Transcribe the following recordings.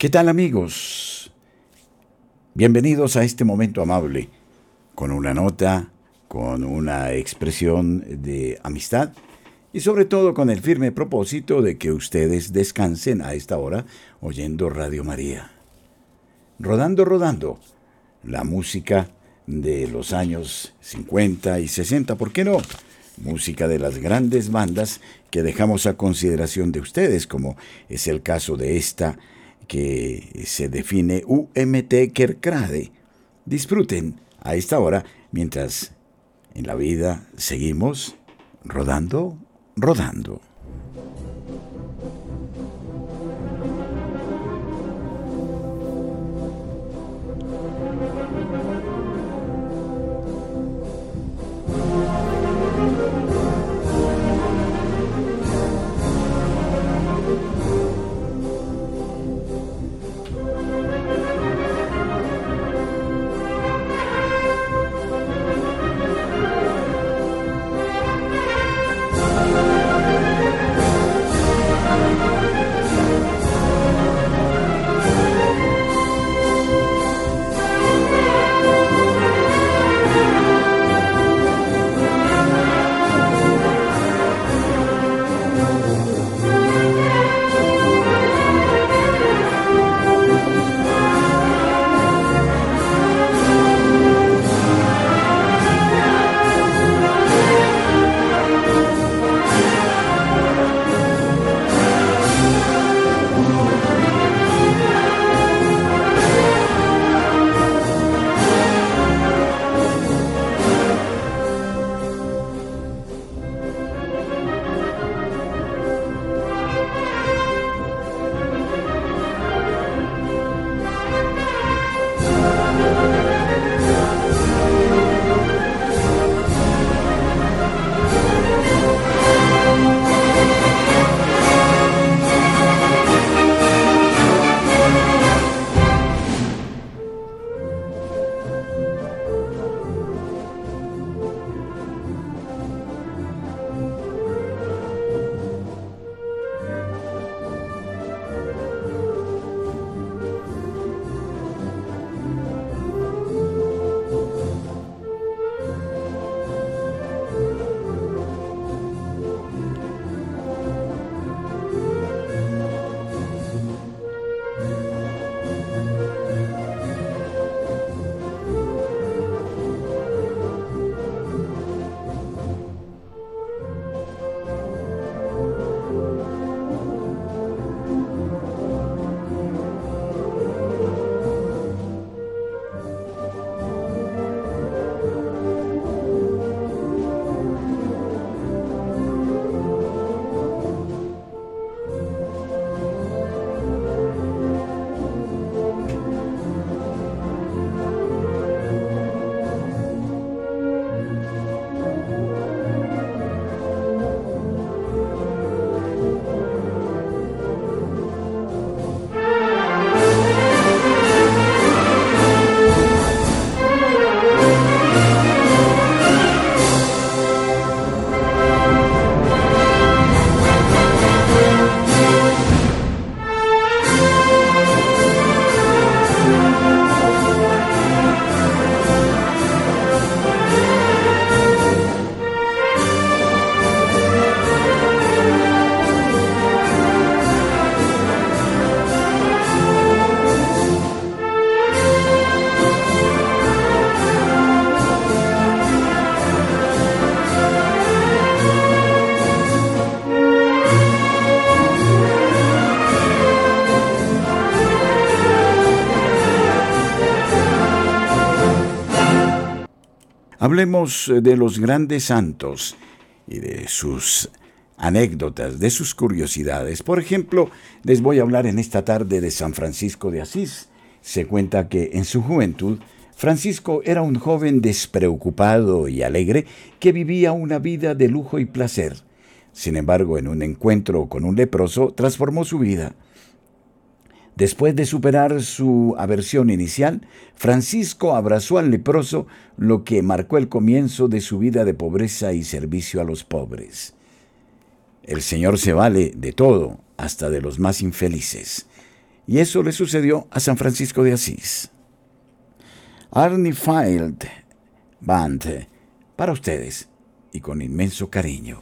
¿Qué tal amigos? Bienvenidos a este momento amable, con una nota, con una expresión de amistad y sobre todo con el firme propósito de que ustedes descansen a esta hora oyendo Radio María. Rodando, rodando, la música de los años 50 y 60, ¿por qué no? Música de las grandes bandas que dejamos a consideración de ustedes, como es el caso de esta que se define UMT Kerkrade. Disfruten a esta hora mientras en la vida seguimos rodando, rodando. Hablemos eh, de los grandes santos y de sus anécdotas, de sus curiosidades. Por ejemplo, les voy a hablar en esta tarde de San Francisco de Asís. Se cuenta que en su juventud, Francisco era un joven despreocupado y alegre que vivía una vida de lujo y placer. Sin embargo, en un encuentro con un leproso, transformó su vida. Después de superar su aversión inicial, Francisco abrazó al leproso, lo que marcó el comienzo de su vida de pobreza y servicio a los pobres. El Señor se vale de todo, hasta de los más infelices. Y eso le sucedió a San Francisco de Asís. Arnie Field Band, para ustedes y con inmenso cariño.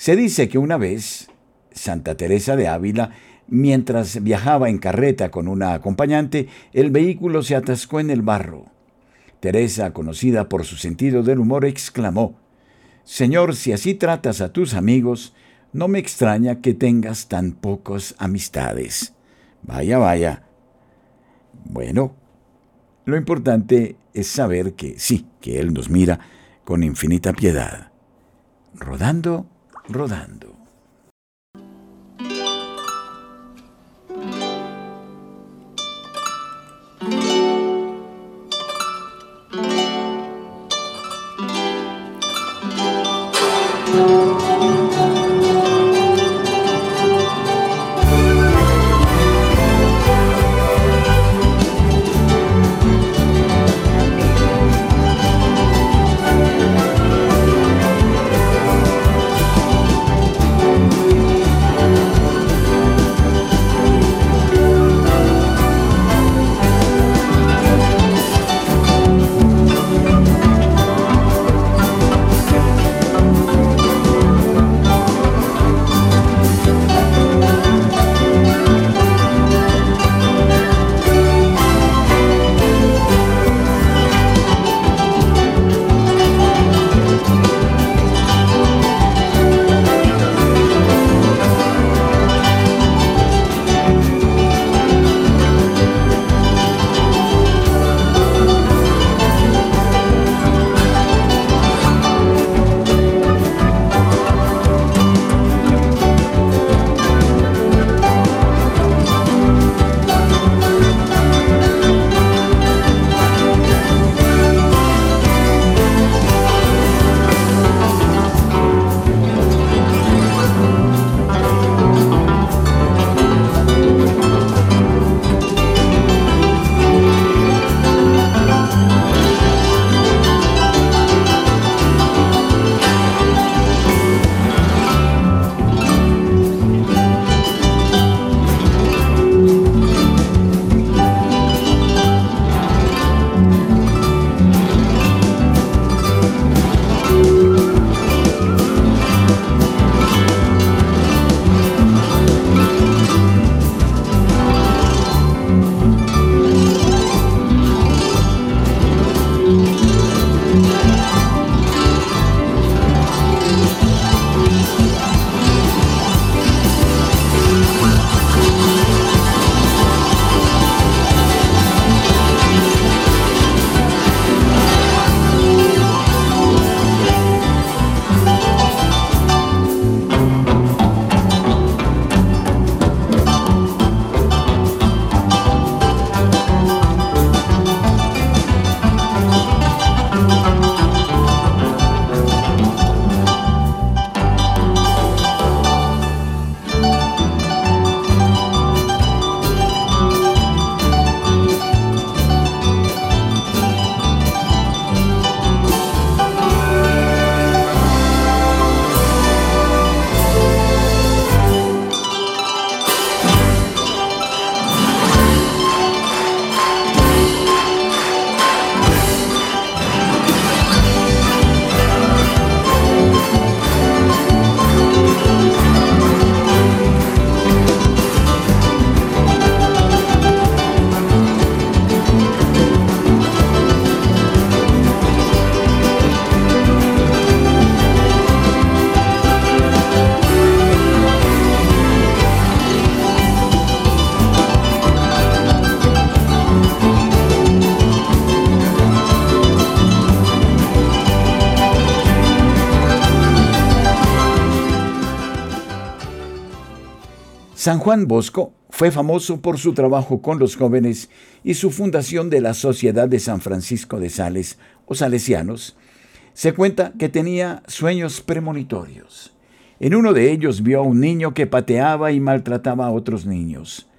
Se dice que una vez Santa Teresa de Ávila, mientras viajaba en carreta con una acompañante, el vehículo se atascó en el barro. Teresa, conocida por su sentido del humor, exclamó, Señor, si así tratas a tus amigos, no me extraña que tengas tan pocas amistades. Vaya, vaya. Bueno, lo importante es saber que sí, que Él nos mira con infinita piedad. Rodando rodando. San Juan Bosco fue famoso por su trabajo con los jóvenes y su fundación de la Sociedad de San Francisco de Sales o Salesianos. Se cuenta que tenía sueños premonitorios. En uno de ellos vio a un niño que pateaba y maltrataba a otros niños.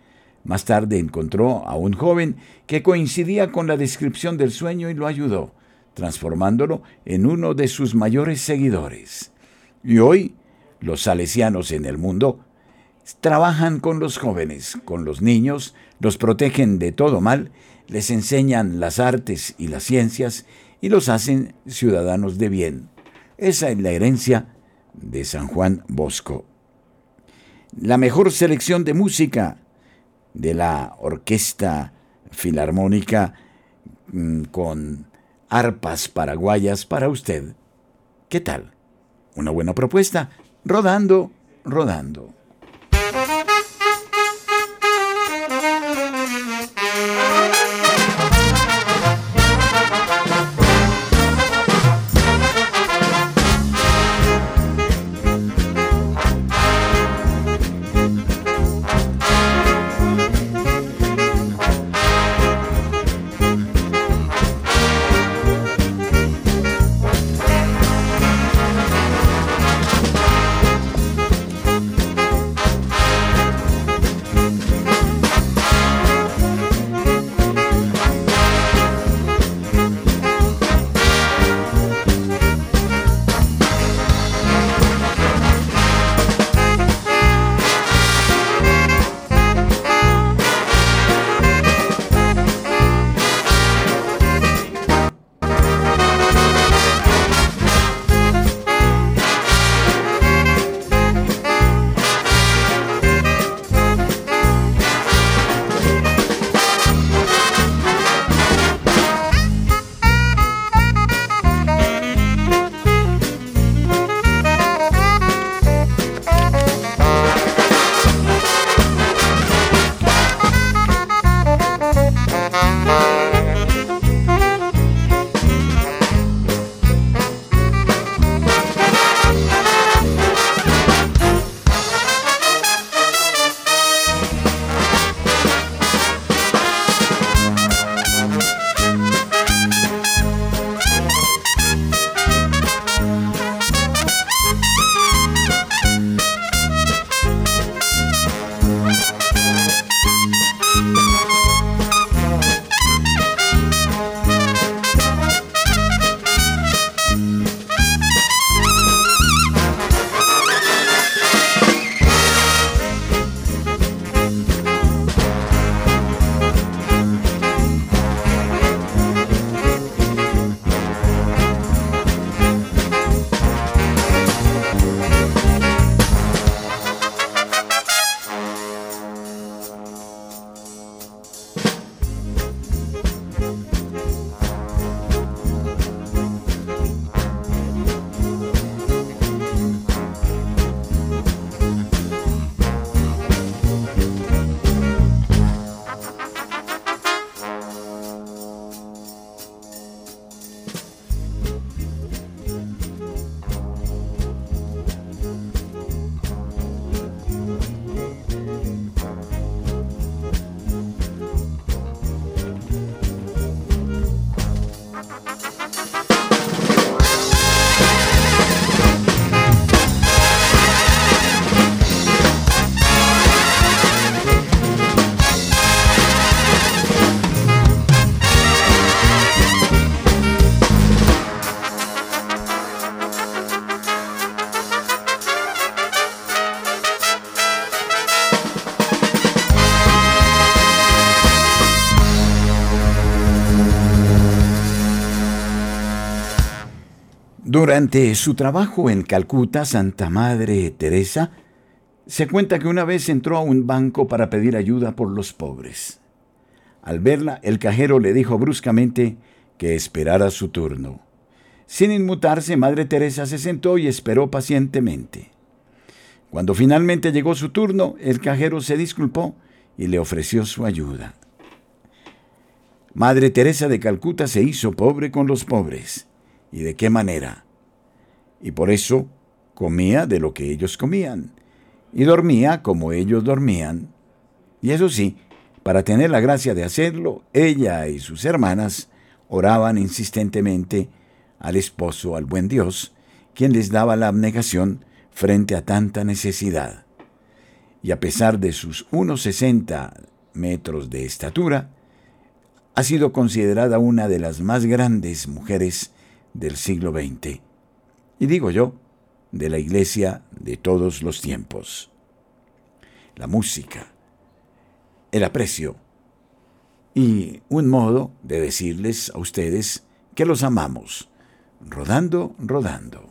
Más tarde encontró a un joven que coincidía con la descripción del sueño y lo ayudó, transformándolo en uno de sus mayores seguidores. Y hoy, los salesianos en el mundo trabajan con los jóvenes, con los niños, los protegen de todo mal, les enseñan las artes y las ciencias y los hacen ciudadanos de bien. Esa es la herencia de San Juan Bosco. La mejor selección de música de la Orquesta Filarmónica mm, con arpas paraguayas para usted. ¿Qué tal? Una buena propuesta. Rodando, rodando. Durante su trabajo en Calcuta, Santa Madre Teresa se cuenta que una vez entró a un banco para pedir ayuda por los pobres. Al verla, el cajero le dijo bruscamente que esperara su turno. Sin inmutarse, Madre Teresa se sentó y esperó pacientemente. Cuando finalmente llegó su turno, el cajero se disculpó y le ofreció su ayuda. Madre Teresa de Calcuta se hizo pobre con los pobres. ¿Y de qué manera? Y por eso comía de lo que ellos comían, y dormía como ellos dormían. Y eso sí, para tener la gracia de hacerlo, ella y sus hermanas oraban insistentemente al esposo, al buen Dios, quien les daba la abnegación frente a tanta necesidad. Y a pesar de sus 1,60 metros de estatura, ha sido considerada una de las más grandes mujeres del siglo XX. Y digo yo, de la iglesia de todos los tiempos. La música, el aprecio y un modo de decirles a ustedes que los amamos, rodando, rodando.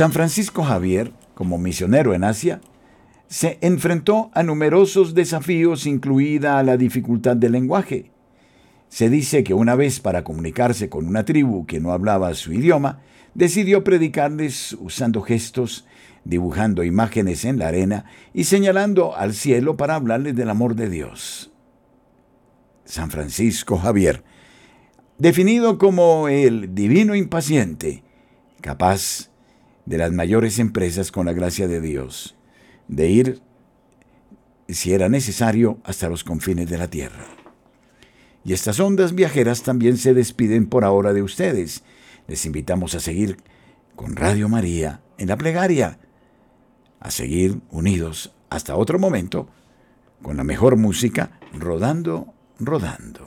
San Francisco Javier, como misionero en Asia, se enfrentó a numerosos desafíos, incluida la dificultad del lenguaje. Se dice que una vez para comunicarse con una tribu que no hablaba su idioma, decidió predicarles usando gestos, dibujando imágenes en la arena y señalando al cielo para hablarles del amor de Dios. San Francisco Javier, definido como el divino impaciente, capaz de las mayores empresas con la gracia de Dios, de ir, si era necesario, hasta los confines de la tierra. Y estas ondas viajeras también se despiden por ahora de ustedes. Les invitamos a seguir con Radio María en la plegaria, a seguir unidos hasta otro momento con la mejor música, rodando, rodando.